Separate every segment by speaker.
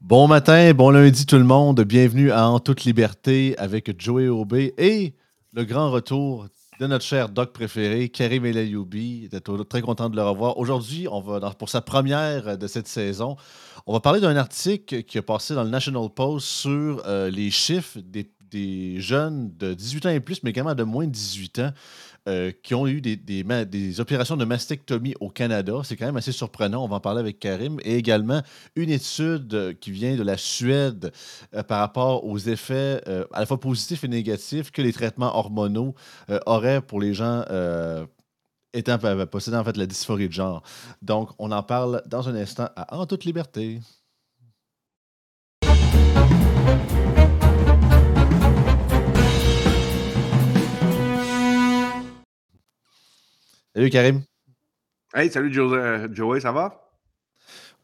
Speaker 1: Bon matin, bon lundi tout le monde. Bienvenue à En toute liberté avec Joey Aubé et le grand retour de notre cher doc préféré, Karim Elayoubi. Très content de le revoir. Aujourd'hui, on va pour sa première de cette saison, on va parler d'un article qui a passé dans le National Post sur euh, les chiffres des, des, jeunes de 18 ans et plus, mais également de moins de 18 ans euh, qui ont eu des, des, opérations de mastectomie au Canada. C'est quand même assez surprenant. On va en parler avec Karim. Et également une étude euh, qui vient de la Suède euh, par rapport aux effets à la fois positifs et négatifs que les traitements hormonaux auraient pour les gens étant possédant en fait la dysphorie de genre. Donc, on en parle dans un instant à En toute liberté. Salut Karim.
Speaker 2: Hey, salut euh, Joey, ça va?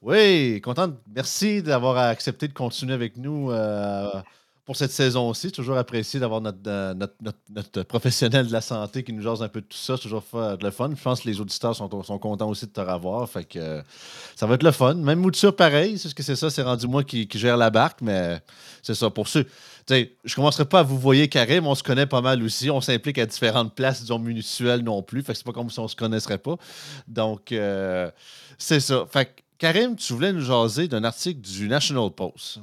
Speaker 1: Oui, content. Merci d'avoir accepté de continuer avec nous euh, pour cette saison aussi. Toujours apprécié d'avoir euh, notre, notre, professionnel de la santé qui nous jase un peu de tout ça. toujours de le fun. Je pense que les auditeurs sont, sont contents aussi de te revoir. Fait que ça va être le fun. Même Mouture, pareil. C'est ce que c'est ça. C'est rendu moi qui, qui, gère la barque, mais c'est ça. Pour ceux je ne commencerai pas à vous voyer Karim, on se connaît pas mal aussi. On s'implique à différentes places, disons, mutuelles non plus. Fait que c'est pas comme si on se connaisserait pas. Donc, euh, c'est ça. Fait Karim, tu voulais nous jaser d'un article du National Post.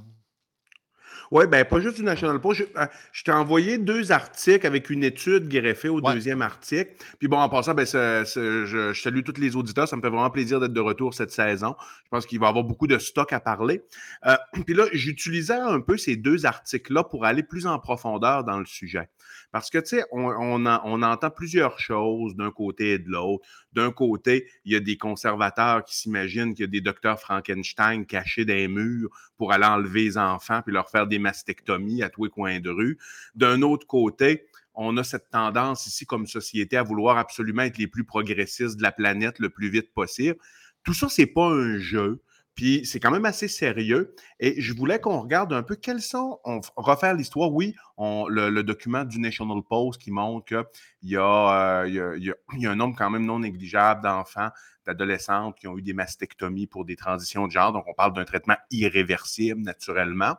Speaker 2: Oui, bien, pas juste du National Post. Euh, je, t'ai envoyé deux articles avec une étude greffée au deuxième article. Puis bon, en passant, ben, je, salue tous les auditeurs. Ça me fait vraiment plaisir d'être de retour cette saison. Je pense qu'il va y avoir beaucoup de stock à parler. Euh, puis là, j'utilisais un peu ces deux articles-là pour aller plus en profondeur dans le sujet. Parce que, tu sais, on, entend plusieurs choses d'un côté et de l'autre. D'un côté, il y a des conservateurs qui s'imaginent qu'il y a des docteurs Frankenstein cachés dans les murs pour aller enlever les enfants puis leur faire des mastectomies à tous les coins de rue. D'un autre côté, on a cette tendance ici comme société à vouloir absolument être les plus progressistes de la planète le plus vite possible. Tout ça, c'est pas un jeu. Puis c'est quand même assez sérieux. Et je voulais qu'on regarde un peu quels sont. On refaire l'histoire. Oui, on, le, document du National Post qui montre qu'il y, euh, y, a, y, a un nombre quand même non négligeable d'enfants, d'adolescentes qui ont eu des mastectomies pour des transitions de genre. Donc, on parle d'un traitement irréversible, naturellement.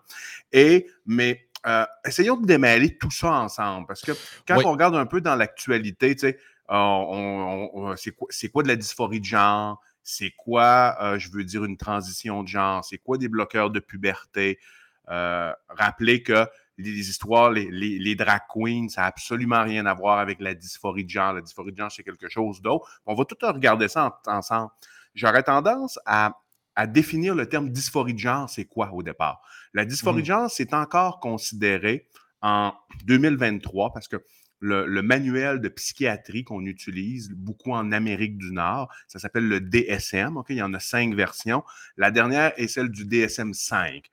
Speaker 2: Et, mais euh, essayons de démêler tout ça ensemble. Parce que quand on regarde un peu dans l'actualité, tu sais, euh, c'est quoi, quoi de la dysphorie de genre? C'est quoi, euh, je veux dire, une transition de genre, c'est quoi des bloqueurs de puberté? Euh, rappelez que les, histoires, les, drag queens, ça n'a absolument rien à voir avec la dysphorie de genre. La dysphorie de genre, c'est quelque chose d'autre. On va tout regarder ça ensemble. J'aurais tendance à, définir le terme dysphorie de genre, c'est quoi au départ? La dysphorie de mmh. genre, c'est encore considéré en 2023 parce que le, manuel de psychiatrie qu'on utilise beaucoup en Amérique du Nord. Ça s'appelle le DSM. Il y en a cinq versions. La dernière est celle du DSM 5.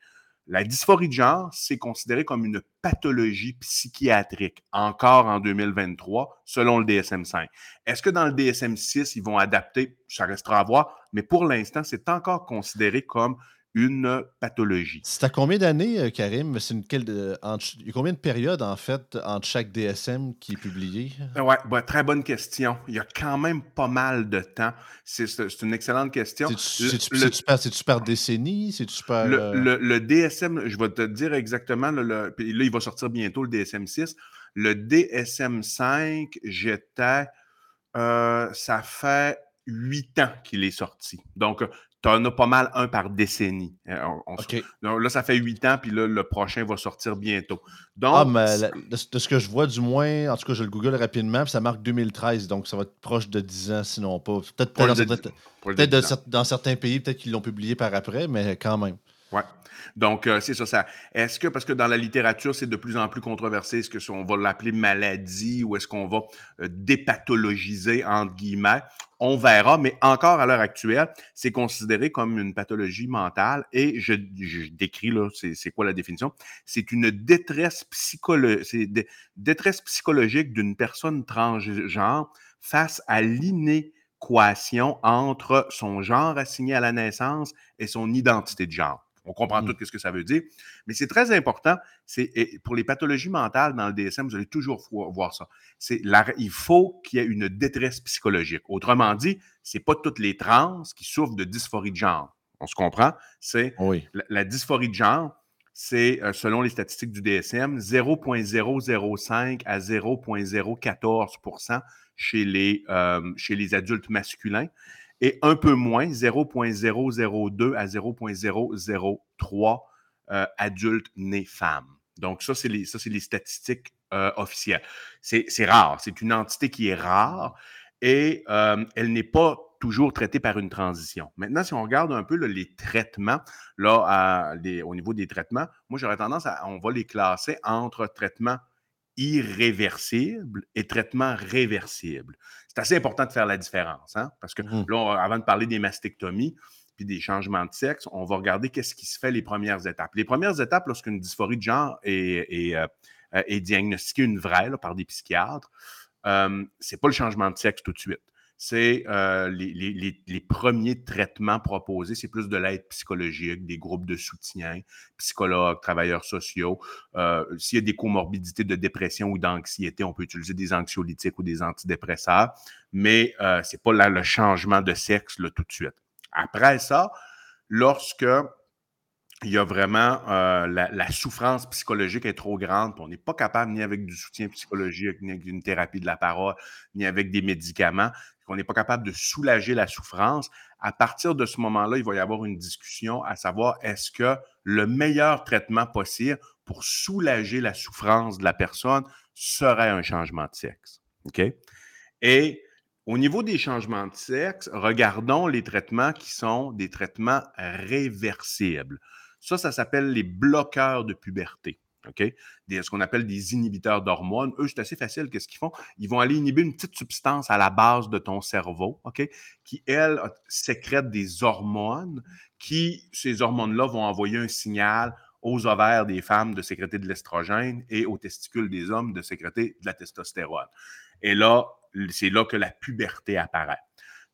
Speaker 2: La dysphorie de genre, c'est considéré comme une pathologie psychiatrique, encore en 2023, selon le DSM-5. Est-ce que dans le DSM-6, ils vont adapter? Ça restera à voir, mais pour l'instant, c'est encore considéré comme une pathologie.
Speaker 1: C'est à combien d'années, euh, Karim? C'est une, quelle, il y a combien de périodes, en fait, entre chaque DSM qui est publié?
Speaker 2: Euh, oui, bah, très bonne question. Il y a quand même pas mal de temps. C'est une excellente question.
Speaker 1: C'est-tu par, décennie?
Speaker 2: Par, le, le, le, DSM, je vais te dire exactement, le, là, il va sortir bientôt le DSM 6. Le DSM 5, j'étais, euh, ça fait huit ans qu'il est sorti. Donc, tu en as pas mal un par décennie. Euh, là, ça fait huit ans, puis là, le prochain va sortir bientôt.
Speaker 1: Donc, ah, mais de, ce que je vois, du moins, en tout cas, je le google rapidement, puis ça marque 2013, donc ça va être proche de 10 ans, sinon pas. Peut-être dans, certains pays, peut-être qu'ils l'ont publié par après, mais quand même.
Speaker 2: Ouais. Donc, euh, c'est ça, ça. Est-ce que, parce que dans la littérature, c'est de plus en plus controversé, est-ce qu'on va l'appeler maladie ou est-ce qu'on va euh, dépathologiser, entre guillemets? On verra, mais encore à l'heure actuelle, c'est considéré comme une pathologie mentale et je, décris là, c'est quoi la définition? C'est une détresse, détresse psychologique d'une personne transgenre face à l'inéquation entre son genre assigné à la naissance et son identité de genre. On comprend mmh. tout ce que ça veut dire. Mais c'est très important. C'est pour les pathologies mentales dans le DSM, vous allez toujours voir ça. C'est il faut qu'il y ait une détresse psychologique. Autrement dit, c'est pas toutes les trans qui souffrent de dysphorie de genre. On se comprend? C'est
Speaker 1: Oui.
Speaker 2: la, la dysphorie de genre, c'est, euh, selon les statistiques du DSM, 0,005 à 0,014 chez les, euh, chez les adultes masculins et un peu moins, 0,002 à 0,003 euh, adultes nés femmes. Donc, ça, c'est les, les statistiques euh, officielles. C'est, rare. C'est une entité qui est rare et euh, elle n'est pas toujours traitée par une transition. Maintenant, si on regarde un peu les traitements, là, au niveau des traitements, moi, j'aurais tendance à, on va les classer entre traitements irréversibles et traitements réversibles. C'est assez important de faire la différence, hein, parce que
Speaker 1: Mhm.
Speaker 2: là, on- avant de parler des mastectomies, puis des changements de sexe, on va regarder qu'est-ce qui se fait les premières étapes. Les premières étapes, lorsqu'une dysphorie de genre est, est, euh, euh, est diagnostiquée une vraie là, par des psychiatres, euh, c'est pas le changement de sexe tout de suite. C'est euh, les, premiers traitements proposés, c'est plus de l'aide psychologique, des groupes de soutien, psychologues, travailleurs sociaux. Euh, S'il y a des comorbidités de dépression ou d'anxiété, on peut utiliser des anxiolytiques ou des antidépresseurs, mais euh, c'est pas là, le changement de sexe tout de suite. Après ça, lorsque il y a vraiment la, la souffrance psychologique est trop grande, on n'est pas capable ni avec du soutien psychologique, ni avec une thérapie de la parole, ni avec des médicaments, qu'on n'est pas capable de soulager la souffrance. À partir de ce moment-là, il va y avoir une discussion à savoir est-ce que le meilleur traitement possible pour soulager la souffrance de la personne serait un changement de sexe. OK? Et au niveau des changements de sexe, regardons les traitements qui sont des traitements réversibles. Ça, ça s'appelle les bloqueurs de puberté. OK? Ce qu'on appelle des inhibiteurs d'hormones. Eux, c'est assez facile. Qu'est-ce qu'ils font? Ils vont aller inhiber une petite substance à la base de ton cerveau, OK? Qui, elle, sécrète des hormones qui, ces hormones-là, vont envoyer un signal aux ovaires des femmes de sécréter de l'estrogène et aux testicules des hommes de sécréter de la testostérone. Et là, c'est là que la puberté apparaît.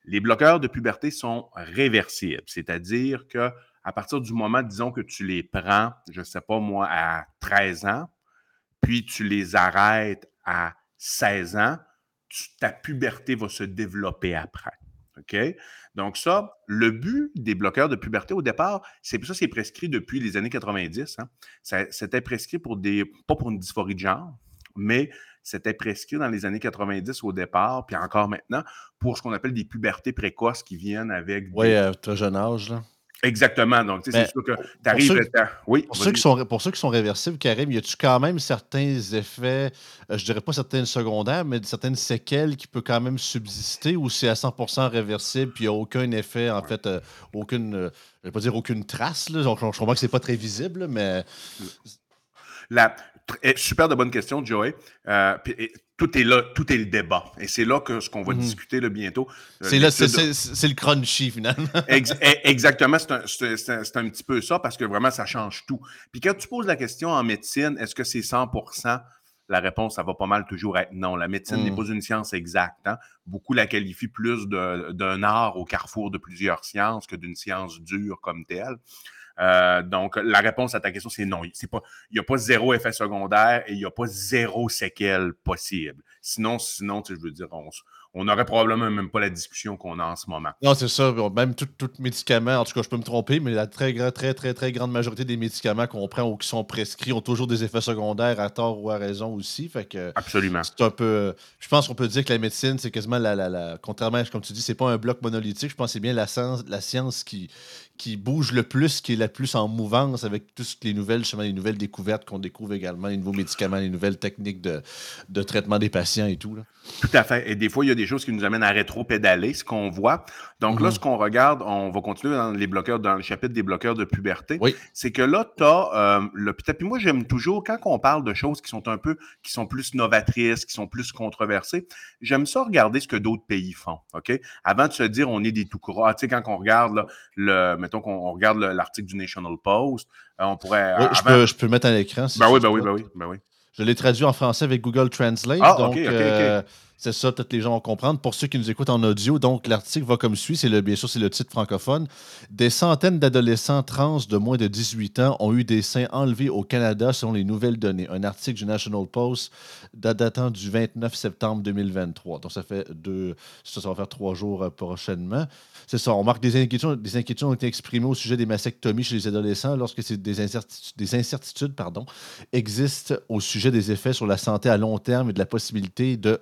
Speaker 2: Les bloqueurs de puberté sont réversibles, c'est-à-dire que à partir du moment, disons que tu les prends, je ne sais pas moi, à 13 ans, puis tu les arrêtes à 16 ans, tu- ta puberté va se développer après. OK? Donc, ça, le but des bloqueurs de puberté au départ, c'est ça, c'est prescrit depuis les années 90. hein. C'était prescrit pour des, pas pour une dysphorie de genre, mais c'était prescrit dans les années 90 au départ, puis encore maintenant, pour ce qu'on appelle des pubertés précoces qui viennent avec.
Speaker 1: Oui, à très jeune âge. Là.
Speaker 2: Exactement. Donc, tu sais, c'est sûr que tu arrives.
Speaker 1: ceux-
Speaker 2: Oui,
Speaker 1: Pour ceux, qui sont, pour ceux qui sont réversibles, Karim, y a-tu quand même certains effets, euh, je dirais pas certaines secondaires, mais certaines séquelles qui peuvent quand même subsister ou c'est à 100% réversible puis il n'y a aucun effet, en
Speaker 2: Ouais.
Speaker 1: fait, euh, aucune, euh, je vais pas dire aucune trace, là, donc je comprends que c'est pas très visible, mais
Speaker 2: La, super de bonne question, Joey. Euh, et tout est là, tout est le débat. Et c'est là que ce qu'on va
Speaker 1: Mhm.
Speaker 2: discuter là, bientôt. Euh,
Speaker 1: c'est là, c'est le crunchy finalement.
Speaker 2: Ex- eh, exactement, c'est un, un- un petit peu ça parce que vraiment, ça change tout. Puis quand tu poses la question en médecine, est-ce que c'est 100% La réponse, ça va pas mal toujours être non. La médecine n'est
Speaker 1: Mm.
Speaker 2: pas une science exacte. hein. Beaucoup la qualifient plus d'un art au carrefour de plusieurs sciences que d'une science dure comme telle. Euh, donc, la réponse à ta question, c'est non. Il n'y a pas zéro effet secondaire et il n'y a pas zéro séquelle possible. Sinon, sinon, tu je veux dire, on on n'aurait probablement même pas la discussion qu'on a en ce moment.
Speaker 1: Non, c'est ça. Même tout, tout médicament, en tout cas, je peux me tromper, mais la très, très, très, très grande majorité des médicaments qu'on prend ou qui sont prescrits ont toujours des effets secondaires à tort ou à raison aussi. Fait que
Speaker 2: Absolument.
Speaker 1: c'est un peu. Je pense qu'on peut dire que la médecine, c'est quasiment la, la, la- Contrairement à comme tu dis, c'est pas un bloc monolithique. Je pense que c'est bien la science, la science qui, qui bouge le plus, qui est la plus en mouvance avec toutes les nouvelles, justement, les nouvelles découvertes qu'on découvre également, les nouveaux médicaments, les nouvelles techniques de, de traitement des patients et tout. Là.
Speaker 2: Tout à fait. Et des fois, il y a des choses qui nous amènent à rétro-pédaler, ce qu'on voit. Donc là,
Speaker 1: Mhm.
Speaker 2: ce qu'on regarde, on va continuer dans les bloqueurs, dans le chapitre des bloqueurs de puberté.
Speaker 1: Oui.
Speaker 2: C'est que là, tu as le Puis moi, j'aime toujours, quand on parle de choses qui sont un peu, qui sont plus novatrices, qui sont plus controversées, j'aime ça regarder ce que d'autres pays font. OK? Avant de se dire on est des tout croix. Tu sais, quand on regarde, là, le, mettons qu'on on regarde le- l'article du National Post, euh, on pourrait.
Speaker 1: Oui, je, peux, je peux mettre à l'écran. si
Speaker 2: Ben oui, ben oui, ben oui, ben oui.
Speaker 1: Je l'ai traduit en français avec Google Translate.
Speaker 2: Ah,
Speaker 1: donc,
Speaker 2: ok, ok, ok.
Speaker 1: euh, C'est ça, peut-être les gens vont comprendre. Pour ceux qui nous écoutent en audio, donc l'article va comme suit. C'est le, bien sûr, c'est le titre francophone. Des centaines d'adolescents trans de moins de 18 ans ont eu des seins enlevés au Canada selon les nouvelles données. Un article du National Post datant du 29 septembre 2023. Donc ça fait deux, ça, ça va faire trois jours euh, prochainement. C'est ça. On marque des inquiétudes, des inquiétudes ont été exprimées au sujet des mastectomies chez les adolescents lorsque des incertitudes, des incertitudes pardon, existent au sujet des effets sur la santé à long terme et de la possibilité de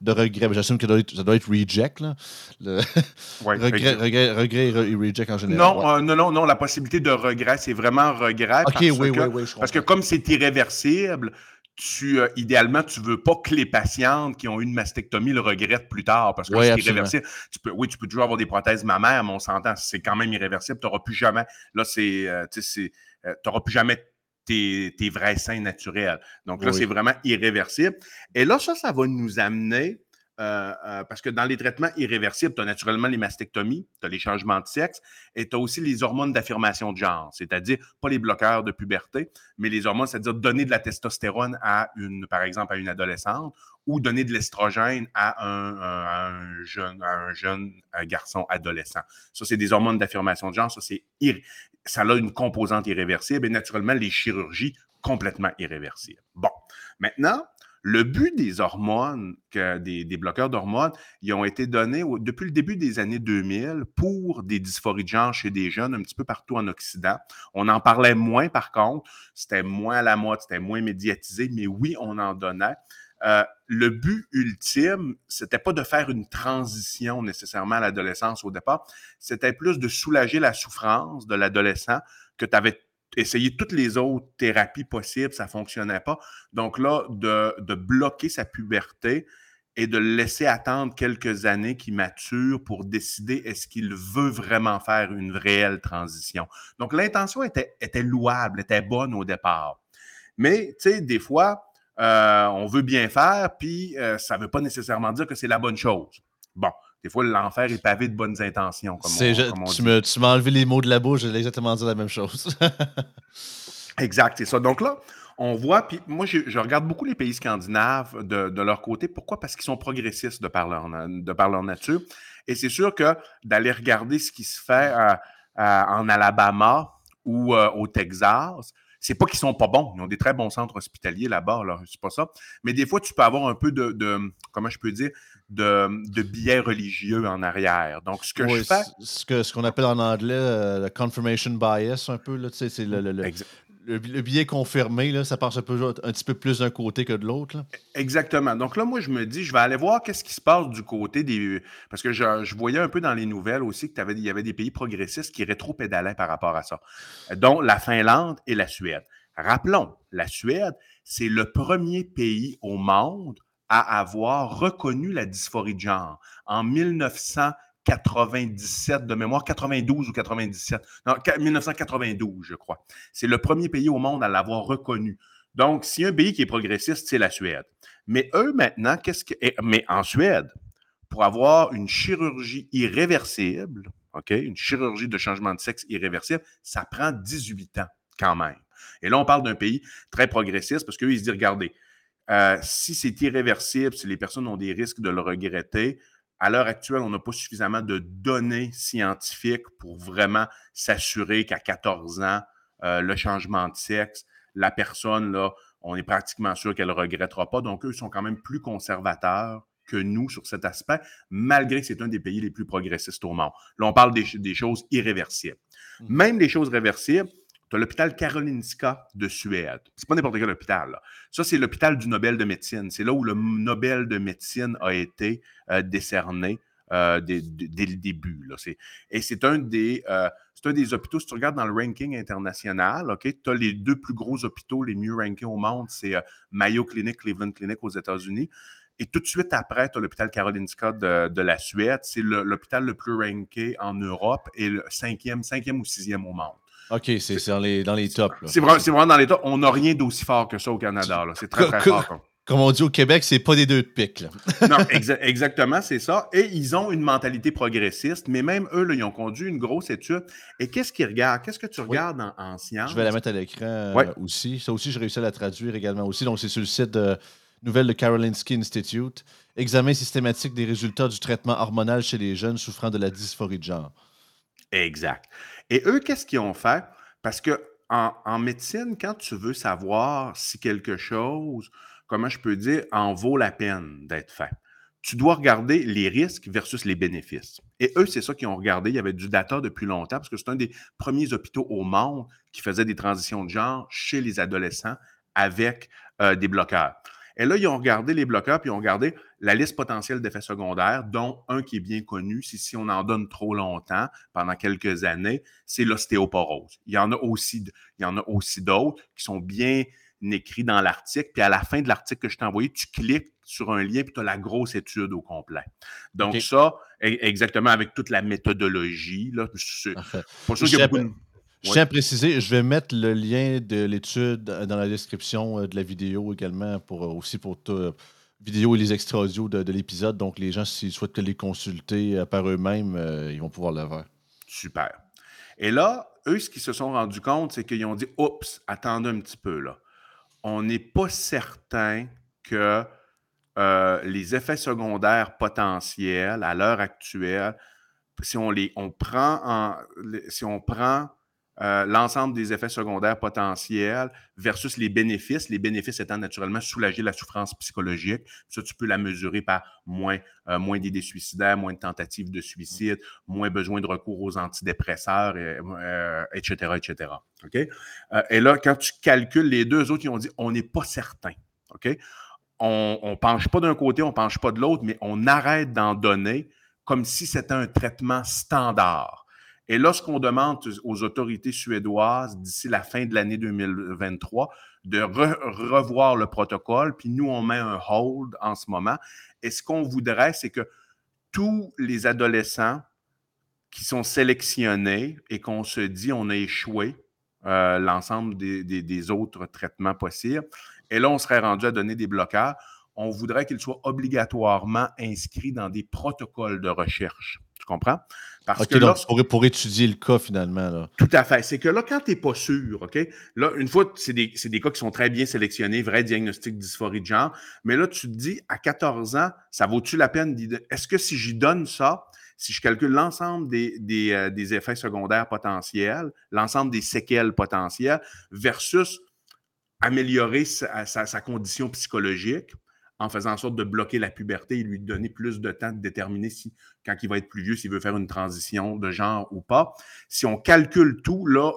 Speaker 1: de regret. J'assume que ça doit être, reject. Là. regret, regret, et reject en général.
Speaker 2: Non, euh, non, non, non, la possibilité de regret, c'est vraiment regret.
Speaker 1: OK, oui, oui, oui,
Speaker 2: Parce que comme c'est irréversible, tu, euh, idéalement, tu ne veux pas que les patientes qui ont eu une mastectomie le regrettent plus tard parce que c'est irréversible. Tu peux, oui, tu peux toujours avoir des prothèses mammaires, mais on s'entend, c'est quand même irréversible. Tu n'auras plus jamais, là, c'est, euh, tu n'auras plus jamais tes, vrais seins naturels. Donc là, c'est vraiment irréversible. Et là, ça, ça va nous amener, euh, euh, parce que dans les traitements irréversibles, tu as naturellement les mastectomies, tu as les changements de sexe et tu as aussi les hormones d'affirmation de genre, c'est-à-dire pas les bloqueurs de puberté, mais les hormones, c'est-à-dire donner de la testostérone à une, par exemple, à une adolescente ou donner de l'estrogène à un, jeune, un jeune garçon adolescent. Ça, c'est des hormones d'affirmation de genre. Ça, c'est ça a une composante irréversible et naturellement, les chirurgies complètement irréversibles. Bon, maintenant, le but des hormones, des, bloqueurs d'hormones, ils ont été donnés depuis le début des années 2000 pour des dysphories de genre chez des jeunes un petit peu partout en Occident. On en parlait moins par contre, c'était moins à la mode, c'était moins médiatisé, mais oui, on en donnait. Euh, le but ultime, c'était pas de faire une transition nécessairement à l'adolescence au départ, c'était plus de soulager la souffrance de l'adolescent que tu avais essayé toutes les autres thérapies possibles, ça fonctionnait pas. Donc là, de, bloquer sa puberté et de laisser attendre quelques années qu'il mature pour décider est-ce qu'il veut vraiment faire une réelle transition. Donc l'intention était, était louable, était bonne au départ. Mais, tu sais, des fois, euh, on veut bien faire, puis euh, ça ne veut pas nécessairement dire que c'est la bonne chose. Bon, des fois, l'enfer est pavé de bonnes intentions, comme
Speaker 1: tu, m'as enlevé les mots de la bouche, j'allais exactement dire la même chose.
Speaker 2: exact, c'est ça. Donc là, on voit, puis moi, je, regarde beaucoup les pays scandinaves de, leur côté. Pourquoi? Parce qu'ils sont progressistes de par leur, de par leur nature. Et c'est sûr que d'aller regarder ce qui se fait euh, en Alabama ou au Texas, c'est pas qu'ils sont pas bons. Ils ont des très bons centres hospitaliers là-bas, là, c'est pas ça. Mais des fois, tu peux avoir un peu de, comment je peux dire, de, de biais religieux en arrière. Donc, ce que je fais.
Speaker 1: Ce qu'on ce qu'on appelle en anglais euh, le confirmation bias, un peu, là, c'est le, le, le, billet confirmé, là, ça passe un, peu, un petit peu plus d'un côté que de l'autre.
Speaker 2: Exactement. Donc là, moi, je me dis, je vais aller voir qu'est-ce qui se passe du côté des. Parce que je, voyais un peu dans les nouvelles aussi qu'il y avait des pays progressistes qui rétro-pédalaient par rapport à ça, dont la Finlande et la Suède. Rappelons, la Suède, c'est le premier pays au monde à avoir reconnu la dysphorie de genre. En 1900 97 de mémoire, 92 ou 97. Non, 1992, je crois. C'est le premier pays au monde à l'avoir reconnu. Donc, a un pays qui est progressiste, c'est la Suède. Mais eux, maintenant, qu'est-ce que. Mais en Suède, pour avoir une chirurgie irréversible, OK, une chirurgie de changement de sexe irréversible, ça prend 18 ans quand même. Et là, on parle d'un pays très progressiste parce qu'eux, ils se disent regardez, euh, si c'est irréversible, si les personnes ont des risques de le regretter, à l'heure actuelle, on n'a pas suffisamment de données scientifiques pour vraiment s'assurer qu'à 14 ans, euh, le changement de sexe, la personne, là, on est pratiquement sûr qu'elle ne regrettera pas. Donc, eux sont quand même plus conservateurs que nous sur cet aspect, malgré que c'est un des pays les plus progressistes au monde. Là, on parle des, choses irréversibles. Mmh. Même les choses réversibles, tu as l'hôpital Karolinska de Suède. C'est pas n'importe quel hôpital. Ça, c'est l'hôpital du Nobel de médecine. C'est là où le Nobel de médecine a été euh, décerné euh, dès, le début. Et c'est un, des, euh, un des hôpitaux, si tu regardes dans le ranking international, tu as les deux plus gros hôpitaux les mieux rankés au monde, c'est Mayo Clinic, Cleveland Clinic aux États-Unis. Et tout de suite après, tu as l'hôpital Karolinska de, de, la Suède. C'est l'hôpital le, plus ranké en Europe et le cinquième, cinquième ou sixième au monde.
Speaker 1: OK, c'est dans les, dans les tops.
Speaker 2: C'est vraiment, dans les tops. On n'a rien d'aussi fort que ça au Canada. C'est très, très fort.
Speaker 1: Comme on dit au Québec, c'est pas des deux de pique.
Speaker 2: non, exactement, c'est ça. Et ils ont une mentalité progressiste, mais même eux, là, ils ont conduit une grosse étude. Et qu'est-ce qu'ils regardent? Qu'est-ce que tu regardes en, sciences?
Speaker 1: Je vais la mettre à l'écran euh, aussi. Ça aussi, j'ai réussi à la traduire également aussi. Donc, c'est sur le site de nouvelle de Karolinski Institute. Examen systématique des résultats du traitement hormonal chez les jeunes souffrant de la dysphorie de genre.
Speaker 2: Exact. Et eux, qu'est-ce qu'ils ont fait? Parce que en, médecine, quand tu veux savoir si quelque chose, comment je peux dire, en vaut la peine d'être fait, tu dois regarder les risques versus les bénéfices. Et eux, c'est ça qu'ils ont regardé. Il y avait du data depuis longtemps parce que c'est un des premiers hôpitaux au monde qui faisait des transitions de genre chez les adolescents avec euh, des bloqueurs. Et là, ils ont regardé les bloqueurs, puis ils ont regardé la liste potentielle d'effets secondaires, dont un qui est bien connu, si, si on en donne trop longtemps, pendant quelques années, c'est l'ostéoporose. Il y en a aussi, il y en a aussi d'autres qui sont bien écrits dans l'article. Puis à la fin de l'article que je t'ai envoyé, tu cliques sur un lien, puis tu as la grosse étude au complet. Donc ça, e, exactement avec toute la méthodologie. Là,
Speaker 1: pour ça, il y a beaucoup de je tiens à préciser, je vais mettre le lien de l'étude dans la description euh, de la vidéo également, pour, euh, aussi pour euh, vidéo et les extra audio de, l'épisode. Donc, les gens, s'ils souhaitent les consulter par eux-mêmes, ils vont pouvoir le faire.
Speaker 2: Super. Et là, eux, ce qu'ils se sont rendus compte, c'est qu'ils ont dit Oups, attendez un petit peu là. On n'est pas certain que les effets secondaires potentiels à l'heure actuelle, si on les on prend en, si on prend euh, l'ensemble des effets secondaires potentiels versus les bénéfices. Les bénéfices étant naturellement soulager la souffrance psychologique. Ça, tu peux la mesurer par moins, euh, d'idées suicidaires, moins de tentatives de suicide, moins besoin de recours aux antidépresseurs, etc., euh, etc. Et là, quand tu calcules les deux autres, ils ont dit on n'est pas certain. On ne penche pas d'un côté, on ne penche pas de l'autre, mais on arrête d'en donner comme si c'était un traitement standard. Et lorsqu'on demande aux autorités suédoises d'ici la fin de l'année 2023 de revoir le protocole, puis nous, on met un hold en ce moment, et ce qu'on voudrait, c'est que tous les adolescents qui sont sélectionnés et qu'on se dit on a échoué euh, l'ensemble des, des, autres traitements possibles, et là, on serait rendu à donner des blocages, on voudrait qu'ils soient obligatoirement inscrits dans des protocoles de recherche. Tu comprends?
Speaker 1: Parce que là, pour, étudier le cas finalement.
Speaker 2: Tout à fait. C'est que là, quand tu n'es pas sûr, OK? Là, une fois, c'est des, des, cas qui sont très bien sélectionnés, vrai diagnostic dysphorie de genre, mais là, tu te dis, à 14 ans, ça vaut-tu la peine? Est-ce que si j'y donne ça, si je calcule l'ensemble des, des, euh, des, effets secondaires potentiels, l'ensemble des séquelles potentielles, versus améliorer sa, sa condition psychologique, en faisant en sorte de bloquer la puberté et lui donner plus de temps de déterminer si, quand il va être plus vieux, s'il veut faire une transition de genre ou pas. Si on calcule tout, là,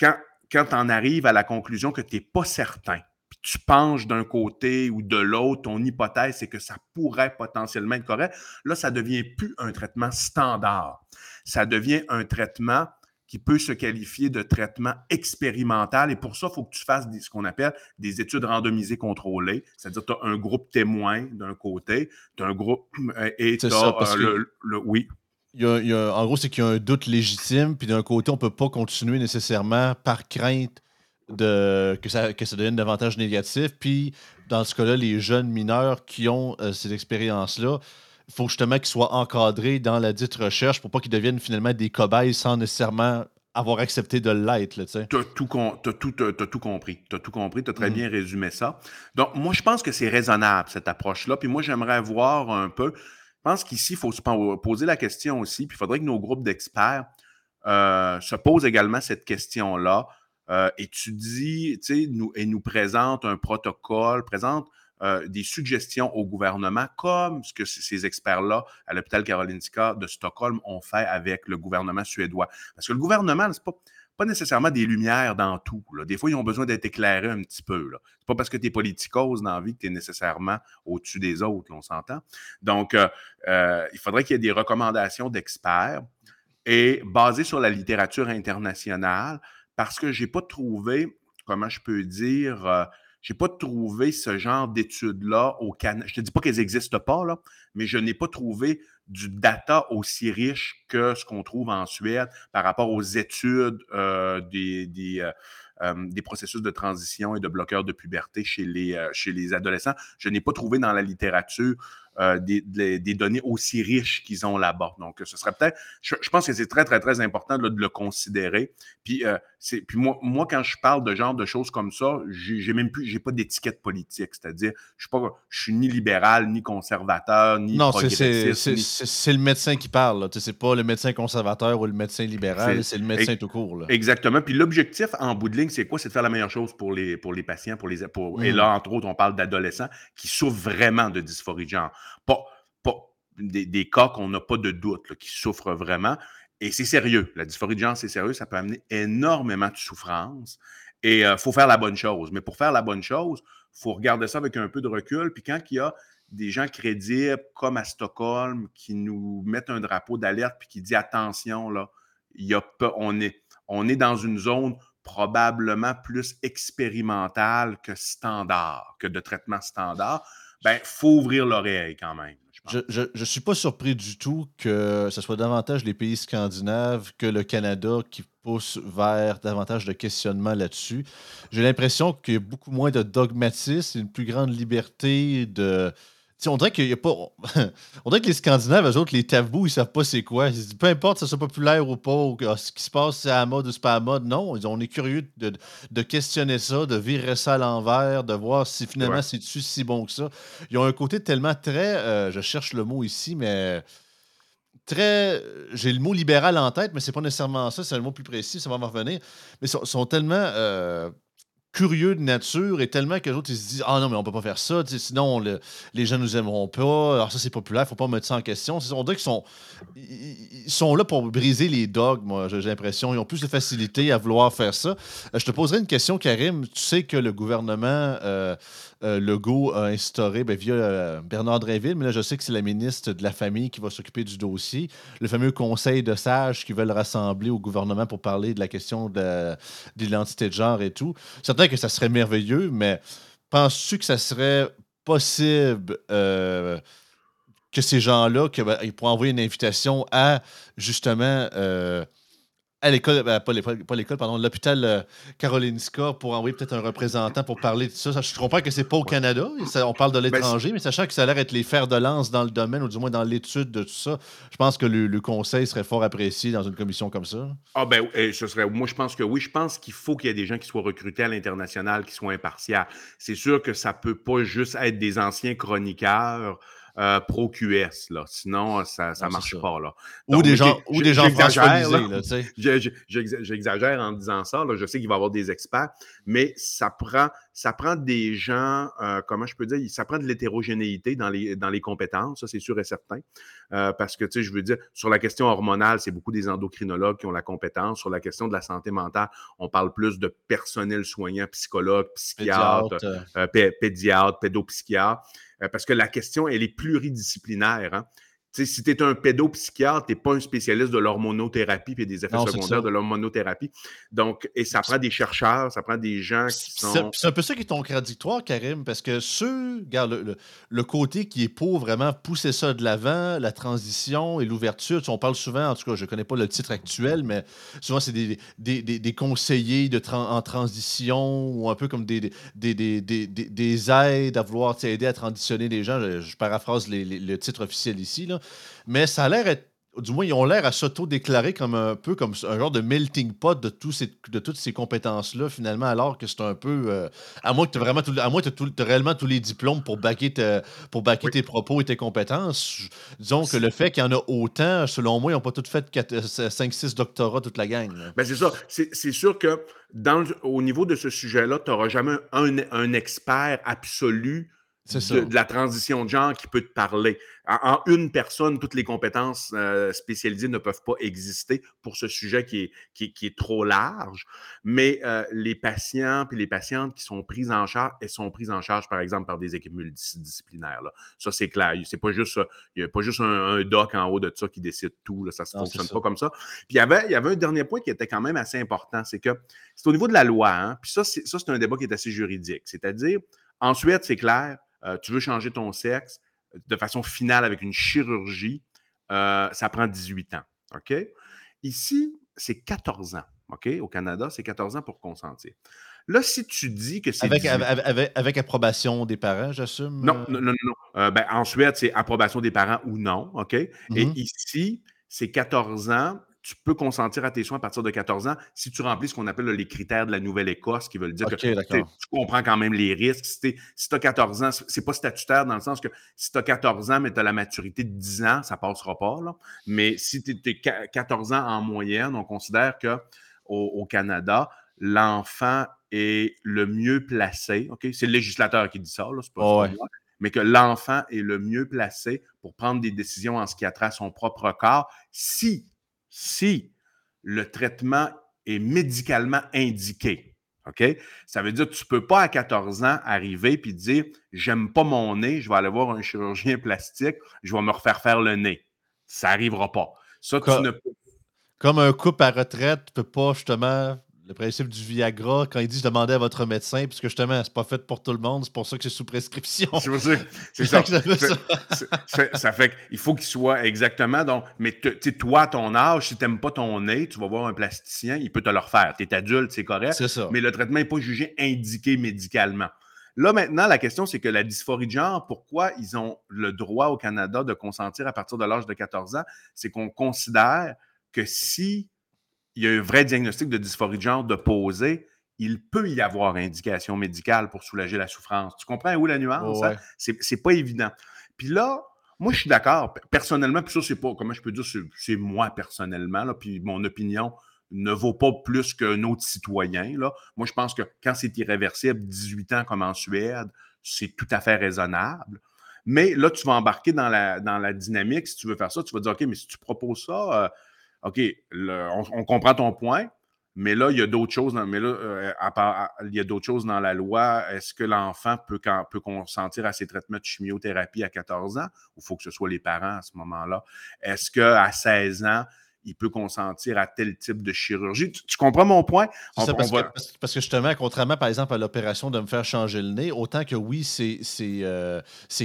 Speaker 2: quand, quand on arrive à la conclusion que tu n'es pas certain, puis tu penches d'un côté ou de l'autre, ton hypothèse, c'est que ça pourrait potentiellement être correct, là, ça devient plus un traitement standard. Ça devient un traitement qui peut se qualifier de traitement expérimental. Et pour ça, il faut que tu fasses ce qu'on appelle des études randomisées contrôlées. C'est-à-dire, tu as un groupe témoin d'un côté, tu as un groupe euh, et tu as euh, le, Oui.
Speaker 1: Il y a, en gros, c'est qu'il y a un doute légitime, puis d'un côté, on ne peut pas continuer nécessairement par crainte de, que, ça, que ça devienne davantage négatif. Puis, dans ce cas-là, les jeunes mineurs qui ont euh, ces expériences-là, faut justement qu'ils soient encadrés dans la dite recherche pour pas qu'ils deviennent finalement des cobayes sans nécessairement avoir accepté de l'être. Tu as,
Speaker 2: tout, tout, tout compris. Tu as tout compris. Tu as très mm. bien résumé ça. Donc, moi, je pense que c'est raisonnable, cette approche-là. Puis moi, j'aimerais voir un peu. Je pense qu'ici, il faut se poser la question aussi. Puis il faudrait que nos groupes d'experts euh, se posent également cette question-là. Euh, étudient nous, et nous présentent un protocole, présentent euh, des suggestions au gouvernement, comme ce que ces experts-là à l'hôpital Karolinska de Stockholm ont fait avec le gouvernement suédois. Parce que le gouvernement, ce n'est pas, nécessairement des lumières dans tout. Des fois, ils ont besoin d'être éclairés un petit peu. Ce n'est pas parce que tu es politicose dans la vie que tu es nécessairement au-dessus des autres, on s'entend. Donc, euh, euh, il faudrait qu'il y ait des recommandations d'experts et basées sur la littérature internationale, parce que je n'ai pas trouvé, comment je peux dire, je n'ai pas trouvé ce genre d'études-là au Canada. Je ne te dis pas qu'elles n'existent pas, là, mais je n'ai pas trouvé du data aussi riche que ce qu'on trouve en Suède par rapport aux études euh, des, des, des, processus de transition et de bloqueurs de puberté chez les, chez les adolescents. Je n'ai pas trouvé dans la littérature euh, des, données aussi riches qu'ils ont là-bas. Donc, ce serait peut-être, je, pense que c'est très, très, très important de le considérer. Puis, euh, puis moi, moi, quand je parle de genre de choses comme ça, j'ai même plus, j'ai pas d'étiquette politique. C'est-à-dire, je suis pas, je suis ni libéral, ni conservateur, ni
Speaker 1: non, c'est le médecin qui parle. C'est pas le médecin conservateur ou le médecin libéral, c'est le médecin tout court.
Speaker 2: Exactement. Puis l'objectif en bout de ligne, c'est quoi? C'est de faire la meilleure chose pour les, pour les patients, pour les, et mmh. là, entre autres, on parle d'adolescents qui souffrent vraiment de dysphorie de genre. Pas, des, cas qu'on n'a pas de doute, qui souffrent vraiment. Et c'est sérieux. La dysphorie de genre, c'est sérieux. Ça peut amener énormément de souffrance. Et il euh, faut faire la bonne chose. Mais pour faire la bonne chose, il faut regarder ça avec un peu de recul. Puis quand il y a des gens crédibles, comme à Stockholm, qui nous mettent un drapeau d'alerte puis qui dit attention, là, y a on, est, on est dans une zone probablement plus expérimentale que standard, que de traitement standard ben, faut ouvrir l'oreille quand même.
Speaker 1: Je ne suis pas surpris du tout que ce soit davantage les pays scandinaves que le Canada qui pousse vers davantage de questionnement là-dessus. J'ai l'impression qu'il y a beaucoup moins de dogmatisme, une plus grande liberté de, on dirait qu'il y a pas. on dirait que les Scandinaves, eux autres, les tabous, ils savent pas c'est quoi. peu importe si ça soit populaire ou pas, ou ce qui se passe, c'est à la mode ou c'est pas à la mode. Non, on est curieux de, questionner ça, de virer ça à l'envers, de voir si finalement c'est-tu si bon que ça. Ils ont un côté tellement très. Euh, je cherche le mot ici, mais. Très. J'ai le mot libéral en tête, mais c'est pas nécessairement ça, c'est un mot plus précis, ça va me revenir. Mais ils sont, tellement. Euh, curieux de nature et tellement que les se disent Ah non, mais on peut pas faire ça, sinon les gens nous aimeront pas, alors ça c'est populaire, faut pas mettre ça en question. On dirait qu'ils sont, ils sont là pour briser les dogmes, moi, j'ai l'impression. Ils ont plus de facilité à vouloir faire ça. Euh, je te poserai une question, Karim. Tu sais que le gouvernement euh, euh, Legault a instauré ben, via euh, Bernard Dréville, mais là, je sais que c'est la ministre de la Famille qui va s'occuper du dossier. Le fameux conseil de sages qui veulent rassembler au gouvernement pour parler de la question de, l'identité de genre et tout. Certain que ça serait merveilleux, mais penses-tu que ça serait possible euh, que ces gens-là, qu'ils ben, pourraient envoyer une invitation à justement à l'école, ben, pas l'école, pardon, l'hôpital euh, Karolinska pour envoyer peut-être un représentant pour parler de ça. Je comprends que c'est pas au Canada, on parle de ben, l'étranger, mais sachant que ça a l'air être les fers de lance dans le domaine, ou du moins dans l'étude de tout ça, je pense que le, conseil serait fort apprécié dans une commission comme ça.
Speaker 2: Ah ben, ce serait, moi je pense que oui, je pense qu'il faut qu'il y ait des gens qui soient recrutés à l'international, qui soient impartials. C'est sûr que ça peut pas juste être des anciens chroniqueurs. Euh, pro-QS. Là. Sinon, ça ne marche pas. Là.
Speaker 1: ou des gens, ou des gens
Speaker 2: J'exagère en disant ça. Là. Je sais qu'il va y avoir des experts, mais ça prend, ça prend des gens, euh, comment je peux dire, ça prend de l'hétérogénéité dans les, dans les compétences, ça c'est sûr et certain. Euh, parce que, tu sais, je veux dire, sur la question hormonale, c'est beaucoup des endocrinologues qui ont la compétence. Sur la question de la santé mentale, on parle plus de personnel soignant, psychologue, psychiatre, pédiatre, pédopsychiatre. Parce que la question, elle est pluridisciplinaire. Hein. Si tu es un pédopsychiatre, tu n'es pas un spécialiste de l'hormonothérapie et des effets secondaires de l'hormonothérapie. Donc, et ça prend des chercheurs, ça prend des gens qui sont.
Speaker 1: C'est un peu ça qui est contradictoire, Karim, parce que ceux, regarde, le, côté qui est pour vraiment pousser ça de l'avant, la transition et l'ouverture, on parle souvent, en tout cas, je ne connais pas le titre actuel, mais souvent, c'est des, des, conseillers de en transition ou un peu comme des, des, aides à vouloir aider à transitionner les gens. Je, paraphrase le titre officiel ici, là mais ça a l'air du moins, ils ont l'air à s'auto-déclarer comme un peu comme un genre de melting pot de, tous ces, de toutes ces compétences-là, finalement, alors que c'est un peu. Euh, à moins que tu vraiment à moins as, réellement tous les diplômes pour baquer, pour baquer tes propos et tes compétences. Disons que le fait qu'il y en a autant, selon moi, ils n'ont pas tous fait 5-6 euh, doctorats, toute la gang.
Speaker 2: Ben c'est ça. C'est sûr que dans, au niveau de ce sujet-là, tu n'auras jamais un, un expert absolu de, la transition de genre qui peut te parler. En, une personne, toutes les compétences euh, spécialisées ne peuvent pas exister pour ce sujet qui est, qui, est trop large. Mais euh, les patients et les patientes qui sont prises en charge, elles sont prises en charge, par exemple, par des équipes multidisciplinaires. Là. Ça, c'est clair. C'est pas juste, il n'y a pas juste un, doc en haut de ça qui décide tout. Là. Ça ne fonctionne pas comme ça. Puis il y, avait, il y avait un dernier point qui était quand même assez important, c'est que c'est au niveau de la loi. Hein? Puis ça, c'est un débat qui est assez juridique. C'est-à-dire, ensuite, c'est clair, euh, tu veux changer ton sexe euh, de façon finale avec une chirurgie, euh, ça prend 18 ans. OK? Ici, c'est 14 ans. OK? Au Canada, c'est 14 ans pour consentir. Là, si tu dis que c'est.
Speaker 1: Avec, avec, approbation des parents, j'assume?
Speaker 2: Non, non, non, non. Euh, ben, en Suède, c'est approbation des parents ou non. OK? Et mm-hmm. ici, c'est 14 ans tu peux consentir à tes soins à partir de 14 ans si tu remplis ce qu'on appelle les critères de la Nouvelle-Écosse, qui veulent dire que tu comprends quand même les risques. Si tu as 14 ans, c'est pas statutaire dans le sens que si tu as 14 ans, mais tu as la maturité de 10 ans, ça passera pas. Là. Mais si tu es 14 ans en moyenne, on considère que au, Canada, l'enfant est le mieux placé. Ok, C'est le législateur qui dit ça, c'est pas, moi mais que l'enfant est le mieux placé pour prendre des décisions en ce qui a trait à son propre corps si si le traitement est médicalement indiqué. OK? Ça veut dire que tu ne peux pas à 14 ans arriver et dire J'aime pas mon nez, je vais aller voir un chirurgien plastique, je vais me refaire faire le nez. Ça n'arrivera pas. Ça, tu
Speaker 1: ne Comme un couple à retraite ne peux pas justement le principe du Viagra, quand il dit je demandais à votre médecin, puisque justement, c'est pas fait pour tout le monde, c'est pour ça que c'est sous prescription.
Speaker 2: C'est ça. ça. fait qu'il faut qu'il soit exactement. Donc, mais toi, ton âge, si tu n'aimes pas ton nez, tu vas voir un plasticien, il peut te le refaire. Tu es adulte, c'est correct.
Speaker 1: C'est ça.
Speaker 2: Mais le traitement n'est pas jugé indiqué médicalement. Là, maintenant, la question, c'est que la dysphorie de genre, pourquoi ils ont le droit au Canada de consentir à partir de l'âge de 14 ans? C'est qu'on considère que si il y a un vrai diagnostic de dysphorie de genre de poser, il peut y avoir indication médicale pour soulager la souffrance. Tu comprends où la nuance? Oh, hein? C'est pas évident. Puis là, moi, je suis d'accord. Personnellement, puis ça, c'est pas, comment je peux dire, c'est moi personnellement, là, puis mon opinion ne vaut pas plus qu'un autre citoyen. Là. Moi, je pense que quand c'est irréversible, 18 ans comme en Suède, c'est tout à fait raisonnable. Mais là, tu vas embarquer dans la, dans la dynamique. Si tu veux faire ça, tu vas dire, OK, mais si tu proposes ça, euh, OK, on, comprend ton point, mais là, il y a d'autres choses. Dans, mais euh, il y a d'autres choses dans la loi. Est-ce que l'enfant peut, consentir à ses traitements de chimiothérapie à 14 ans? Ou il faut que ce soit les parents à ce moment-là? Est-ce qu'à 16 ans, il peut consentir à tel type de chirurgie. Tu, comprends mon point?
Speaker 1: parce, que, justement, contrairement par exemple à l'opération de me faire changer le nez, autant que oui, c'est euh,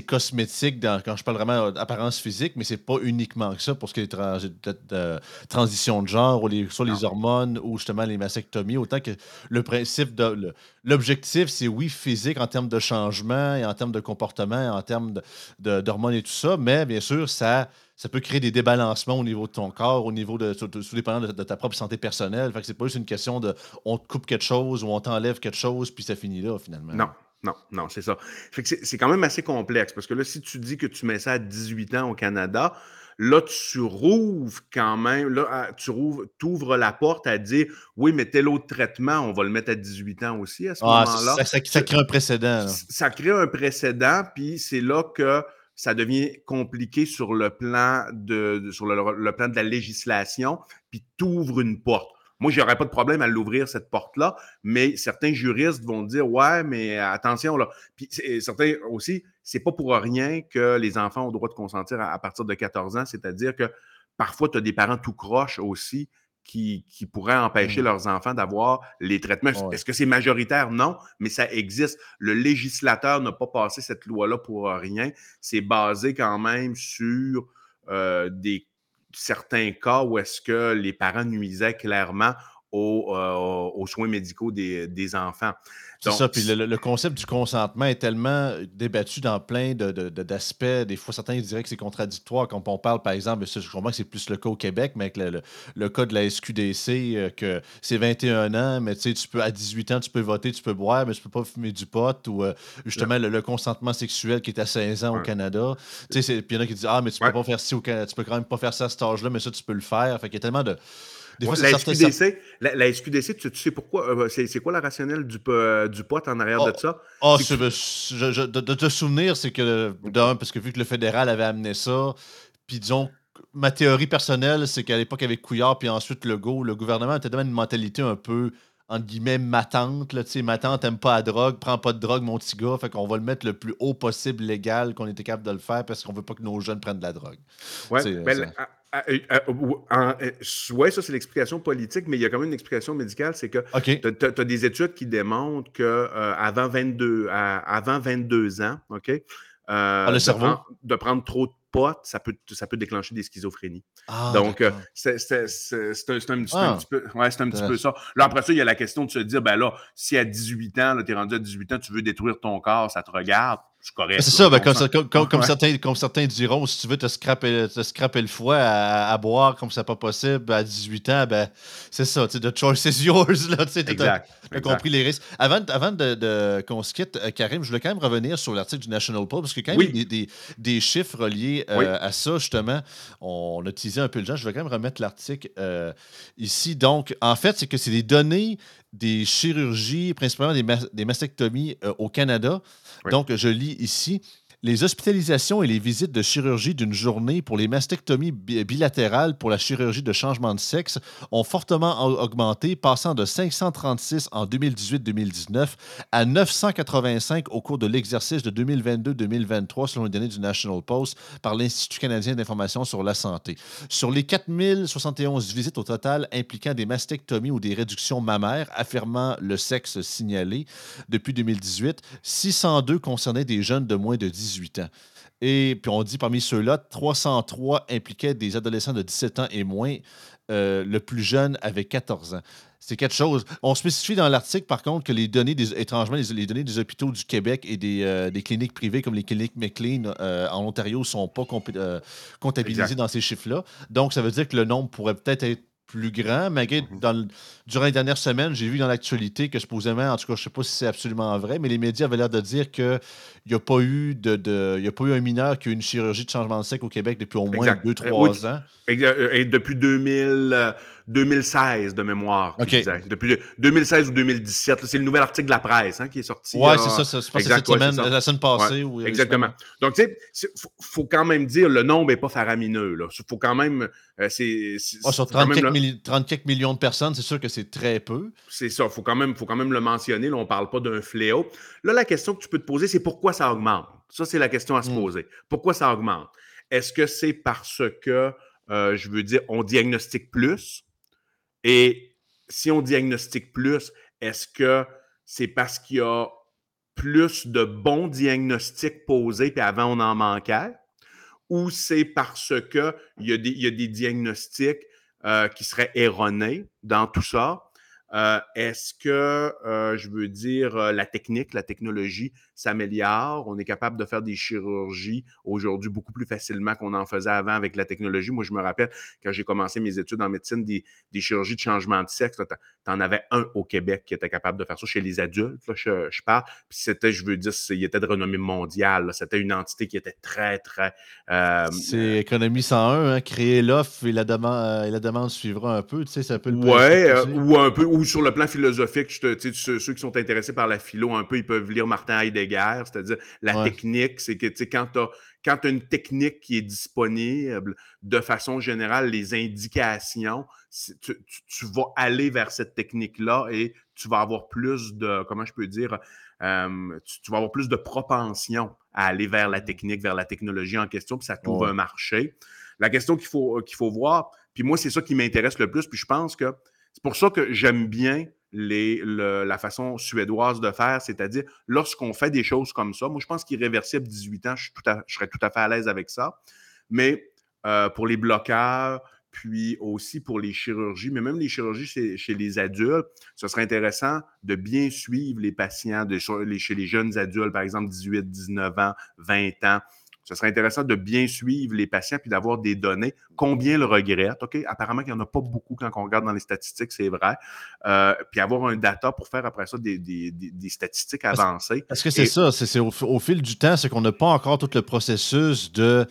Speaker 1: cosmétique dans, quand je parle vraiment d'apparence physique, mais c'est pas uniquement que ça pour ce qui est de, transition de genre ou les, soit les hormones ou justement les mastectomies, autant que le principe de l'objectif, c'est oui, physique en termes de changement et en termes de comportement, en termes d'hormones et tout ça, mais bien sûr, ça ça peut créer des débalancements au niveau de ton corps, au niveau de, sous dépendant de, ta propre santé personnelle. Fait que c'est pas juste une question de on te coupe quelque chose ou on t'enlève quelque chose, puis ça finit là, finalement.
Speaker 2: Non. Non, non, c'est ça. Fait que c'est quand même assez complexe parce que là, si tu dis que tu mets ça à 18 ans au Canada, là, tu rouvres quand même, là, tu rouvres, ouvres la porte à dire oui, mais tel autre traitement, on va le mettre à 18 ans aussi à ce ah, moment-là.
Speaker 1: Ça, ça, crée un précédent.
Speaker 2: Ça crée un précédent, puis c'est là que ça devient compliqué sur le plan de, sur le, plan de la législation, puis tu ouvres une porte. Moi, je n'aurais pas de problème à l'ouvrir, cette porte-là, mais certains juristes vont dire Ouais, mais attention, là. Puis certains aussi, c'est pas pour rien que les enfants ont le droit de consentir à, à partir de 14 ans, c'est-à-dire que parfois, tu as des parents tout croches aussi qui, pourraient empêcher mmh. leurs enfants d'avoir les traitements. Est-ce que c'est majoritaire? Non, mais ça existe. Le législateur n'a pas passé cette loi-là pour rien. C'est basé quand même sur euh, des, certains cas où est-ce que les parents nuisaient clairement euh, aux, soins médicaux des, enfants.
Speaker 1: C'est ça, puis le, concept du consentement est tellement débattu dans plein d'aspects. De, des fois, certains diraient que c'est contradictoire quand on parle, par exemple, je comprends que c'est plus le cas au Québec, mais avec le, cas de la SQDC, euh, que c'est 21 ans, mais tu peux, à 18 ans, tu peux voter, tu peux boire, mais tu peux pas fumer du pot, ou euh, justement le, consentement sexuel qui est à 16 ans au Canada. Puis il y en a qui disent Ah, mais tu peux pas faire ci au Canada, tu peux quand même pas faire ça à cet âge-là, mais ça, tu peux le faire. Fait qu'il y a tellement de
Speaker 2: la, SQDC, la, SQDC, tu, sais pourquoi? Euh, c'est quoi la rationnelle du, euh, du pot en arrière de oh, ça?
Speaker 1: Oh, de, te souvenir, c'est que, d'un, parce que vu que le fédéral avait amené ça, puis disons, ma théorie personnelle, c'est qu'à l'époque, avec Couillard, puis ensuite Legault, le gouvernement était dans une mentalité un peu entre guillemets, ma tante. Là, ma tante n'aime pas la drogue, prends pas de drogue, mon petit gars. Fait qu'on va le mettre le plus haut possible légal qu'on était capable de le faire parce qu'on veut pas que nos jeunes prennent de la drogue.
Speaker 2: Ouais, ben, ah, euh, euh, euh, oui, ça, c'est l'explication politique, mais il y a quand même une explication médicale, c'est que tu as, des études qui démontrent qu'avant 22, avant 22 ans, OK,
Speaker 1: ah, le
Speaker 2: de, prendre trop de pot, ça peut, ça peut déclencher des schizophrénies.
Speaker 1: Ah,
Speaker 2: Donc, euh, c'est un, c'est un petit peu-
Speaker 1: Ah.
Speaker 2: un petit peu, ouais, c'est un petit peu ça. Là, après ça, il y a la question de se dire, ben là, si à 18 ans, tu es rendu à 18 ans, tu veux détruire ton corps, ça te regarde, c'est correct.
Speaker 1: C'est
Speaker 2: là,
Speaker 1: ça, ben, comme, ça- certains, comme certains diront, si tu veux te scraper, te scraper le foie à, à boire comme c'est pas possible à 18 ans, ben c'est ça, the choice is yours. Là, tu
Speaker 2: exact.
Speaker 1: compris les risques. Avant, avant de, de- qu'on se quitte, euh, Karim, je voulais quand même revenir sur l'article du National Post parce que quand même
Speaker 2: Oui.
Speaker 1: il y a des, chiffres reliés euh,
Speaker 2: Oui.
Speaker 1: à ça, justement, on a teasé un peu le genre. Je vais quand même remettre l'article euh, ici. Donc, en fait, c'est que c'est des données des chirurgies, principalement des, mas- des mastectomies euh, au Canada. Donc, je lis ici. Les hospitalisations et les visites de chirurgie d'une journée pour les mastectomies bi- bilatérales pour la chirurgie de changement de sexe ont fortement au- augmenté, passant de 536 en 2018-2019 à 985 au cours de l'exercice de 2022-2023, selon les données du National Post par l'Institut canadien d'information sur la santé. Sur les 4071 visites au total impliquant des mastectomies ou des réductions mammaires affirmant le sexe signalé depuis 2018, 602 concernaient des jeunes de moins de 18 ans. Et puis on dit parmi ceux-là, 303 impliquaient des adolescents de 17 ans et moins. Euh, le plus jeune avait 14 ans. C'est quelque chose. On spécifie dans l'article, par contre, que les données, des, étrangement, les, les données des hôpitaux du Québec et des, euh, des cliniques privées comme les cliniques McLean euh, en Ontario ne sont pas comptabilisées
Speaker 2: Exact.
Speaker 1: dans ces chiffres-là. Donc, ça veut dire que le nombre pourrait peut-être être plus grand, malgré
Speaker 2: Mhm.
Speaker 1: dans le- durant les dernières semaines, j'ai vu dans l'actualité que supposément, en tout cas, je ne sais pas si c'est absolument vrai, mais les médias avaient l'air de dire qu'il n'y a pas eu de, de- il y a pas eu un mineur qui a eu une chirurgie de changement de sexe au Québec depuis au moins
Speaker 2: Exact.
Speaker 1: 2-3
Speaker 2: Euh, oui.
Speaker 1: ans.
Speaker 2: Euh, Et depuis 2000, euh, 2016 de mémoire. qu'il
Speaker 1: OK.
Speaker 2: disait. Depuis 2016 ou 2017. là, C'est le nouvel article de la presse hein, qui est sorti. Là.
Speaker 1: c'est ça, ça. Je pense que cette
Speaker 2: ouais,
Speaker 1: semaine,
Speaker 2: ça.
Speaker 1: la semaine passée. ou-
Speaker 2: Exactement. Donc, tu sais, il faut, faut quand même dire, le nombre n'est pas faramineux. Il faut quand même. euh, c'est
Speaker 1: Ah, sur
Speaker 2: faut quand
Speaker 1: 30
Speaker 2: même
Speaker 1: quelques,
Speaker 2: le-
Speaker 1: milli- 30 quelques millions de personnes, c'est sûr que c'est très peu.
Speaker 2: C'est ça, il faut, quand même- faut quand même le mentionner. Là, on ne parle pas d'un fléau. Là, la question que tu peux te poser, c'est pourquoi ça augmente? Ça, c'est la question à se
Speaker 1: Mm.
Speaker 2: poser. Pourquoi ça augmente? Est-ce que c'est parce que, euh, je veux dire, on diagnostique plus? Et si on diagnostique plus, est-ce que c'est parce qu'il y a plus de bons diagnostics posés, puis avant, on en manquait? Ou c'est parce qu'il y, a des- il y a des diagnostics euh, qui seraient erronés dans tout ça? Euh, Est-ce que, euh, je veux dire, la technique, la technologie s'améliore? On est capable de faire des chirurgies aujourd'hui beaucoup plus facilement qu'on en faisait avant avec la technologie. Moi, je me rappelle, quand j'ai commencé mes études en médecine, des, des chirurgies de changement de sexe, tu en avais un au Québec qui était capable de faire ça chez les adultes, là, je, je parle. Puis c'était, je veux dire, il était de renommée mondiale. C'était une entité qui était très, très... euh,
Speaker 1: C'est économie 101, hein, créer l'offre et, la demande- et la demande suivra un peu. Tu sais, c'est un peu le
Speaker 2: Ouais, euh, ou un peu, ou sur le plan philosophique, je te- tu sais, ceux, ceux qui sont intéressés par la philo, un peu, ils peuvent lire Martin Heidegger, c'est-à-dire la
Speaker 1: Ouais.
Speaker 2: technique, c'est que tu quand tu as, une technique qui est disponible, de façon générale, les indications, tu, tu- tu vas aller vers cette technique-là et tu vas avoir plus de, comment je peux dire, euh, tu, tu vas avoir plus de propension à aller vers la technique, vers la technologie en question, puis ça t'ouvre
Speaker 1: Ouais.
Speaker 2: un marché. La question qu'il faut, qu'il faut voir, puis moi, c'est ça qui m'intéresse le plus, puis je pense que c'est pour ça que j'aime bien la façon suédoise de faire, c'est-à-dire lorsqu'on fait des choses comme ça, moi je pense qu'irréversible 18 ans, je, serais tout à fait à l'aise avec ça, mais euh, pour les bloqueurs, puis aussi pour les chirurgies, mais même les chirurgies chez, les adultes, ce serait intéressant de bien suivre les patients de, chez les jeunes adultes, par exemple 18, 19 ans, 20 ans. Ce serait intéressant de bien suivre les patients puis d'avoir des données. Combien le regrettent? OK, apparemment qu'il n'y en a pas beaucoup quand on regarde dans les statistiques, c'est vrai. Euh, puis avoir un data pour faire après ça des, des- des- des statistiques avancées.
Speaker 1: Parce que c'est
Speaker 2: Et-
Speaker 1: ça, c'est au, au fil du temps, c'est qu'on n'a pas encore tout le processus de,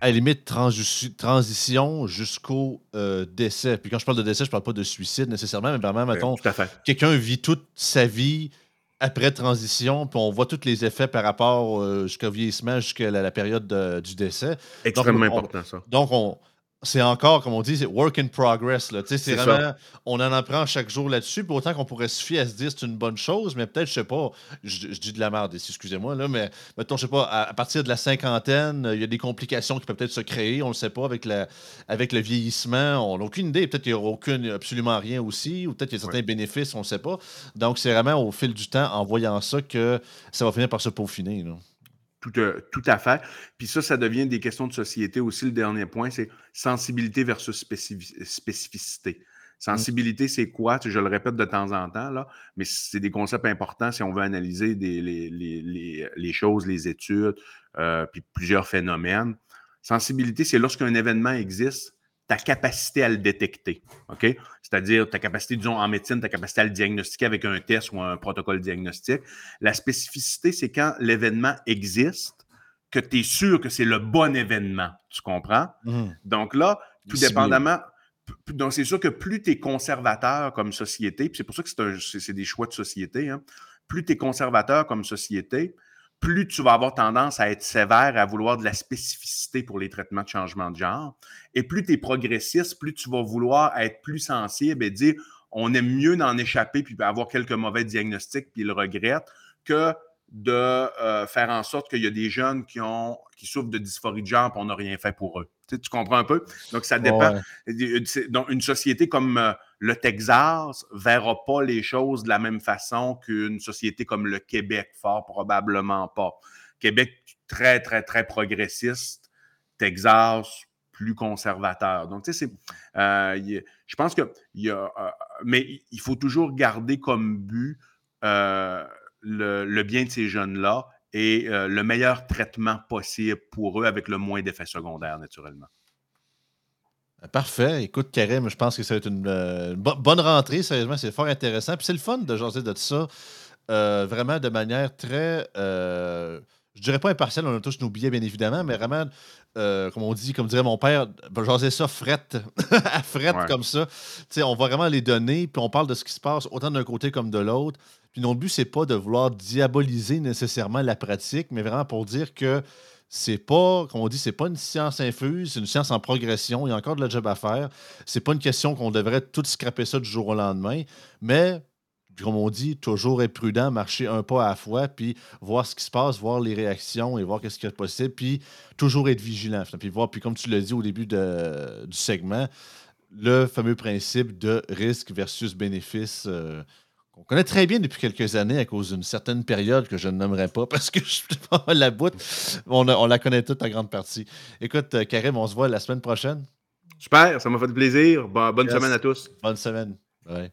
Speaker 1: à la limite, transi- transition jusqu'au euh, décès. Puis quand je parle de décès, je parle pas de suicide nécessairement, mais vraiment, mettons, quelqu'un vit toute sa vie après transition, puis on voit tous les effets par rapport euh, jusqu'au vieillissement, jusqu'à la, la période de- du décès.
Speaker 2: Extrêmement
Speaker 1: on-
Speaker 2: important, ça.
Speaker 1: Donc, on, c'est encore, comme on dit, c'est work in progress. Là. C'est vraiment, on en apprend chaque jour là-dessus. Puis autant qu'on pourrait se fier à se dire c'est une bonne chose, mais peut-être, je sais pas, je, je dis de la merde ici, excusez-moi, là, mais mettons, je sais pas, à, à partir de la cinquantaine, il y a des complications qui peuvent peut-être se créer, on le sait pas, avec, la, avec le vieillissement. On n'a aucune idée. Peut-être qu'il n'y aura aucune, absolument rien aussi, ou peut-être qu'il y a certains
Speaker 2: Ouais.
Speaker 1: bénéfices, on ne sait pas. Donc, c'est vraiment au fil du temps, en voyant ça, que ça va finir par se peaufiner. là.
Speaker 2: Tout, euh, tout, à fait. Puis ça, ça devient des questions de société aussi. Le dernier point, c'est sensibilité versus spécificité. Sensibilité, c'est quoi? je le répète de temps en temps, là, mais c'est des concepts importants si on veut analyser des, les, choses, les études, euh, puis plusieurs phénomènes. Sensibilité, c'est lorsqu'un événement existe, ta capacité à le détecter. OK? C'est-à-dire ta capacité, disons, en médecine, ta capacité à le diagnostiquer avec un test ou un protocole diagnostique. La spécificité, c'est quand l'événement existe, que tu es sûr que c'est le bon événement. Tu comprends? Mmh. Donc là, tout dépendamment. Donc, c'est sûr que plus tu es conservateur comme société, puis c'est pour ça que c'est des choix de société, hein, plus tu es conservateur comme société, plus tu vas avoir tendance à être sévère, à vouloir de la spécificité pour les traitements de changement de genre. Et plus tu es progressiste, plus tu vas vouloir être plus sensible et dire on aime mieux d'en échapper puis avoir quelques mauvais diagnostics puis le regrette que de euh, faire en sorte qu'il y a des jeunes qui, ont, qui souffrent de dysphorie de genre et on n'a rien fait pour eux. Tu, comprends un peu? Donc, ça dépend. Donc, une société comme euh, le Texas ne verra pas les choses de la même façon qu'une société comme le Québec, fort probablement pas. Québec, très, très, très progressiste. Texas, plus conservateur. Donc, tu sais, euh, je pense que, y a, mais il faut toujours garder comme but le, bien de ces jeunes-là et euh, le meilleur traitement possible pour eux avec le moins d'effets secondaires, naturellement.
Speaker 1: Euh, parfait. Écoute, Karim, je pense que ça va être une, euh, bonne rentrée. Sérieusement, c'est fort intéressant. Puis c'est le fun de jaser de ça vraiment de manière très. je dirais pas impartiale, on a tous nos billets, bien évidemment, mais vraiment, comme on dit, comme dirait mon père, jaser ça frette, à frette comme ça. on va vraiment les donner, puis on parle de ce qui se passe autant d'un côté comme de l'autre. Puis notre but, c'est pas de vouloir diaboliser nécessairement la pratique, mais vraiment pour dire que c'est pas, comme on dit, c'est pas une science infuse, c'est une science en progression. Il y a encore de la job à faire. C'est pas une question qu'on devrait tout scraper ça du jour au lendemain, mais comme on dit, toujours être prudent, marcher un pas à la fois, puis voir ce qui se passe, voir les réactions et voir qu'est-ce qui est possible, puis toujours être vigilant. Puis voir, comme tu l'as dit au début du segment, le fameux principe de risque versus bénéfice. Euh, on connaît très bien depuis quelques années à cause d'une certaine période que je ne nommerai pas parce que je suis pas la bout. On, on, la connaît toute en grande partie. Écoute, euh, Karim, on se voit la semaine prochaine.
Speaker 2: Super, ça m'a fait plaisir. bonne semaine à tous.
Speaker 1: Bonne semaine. Ouais.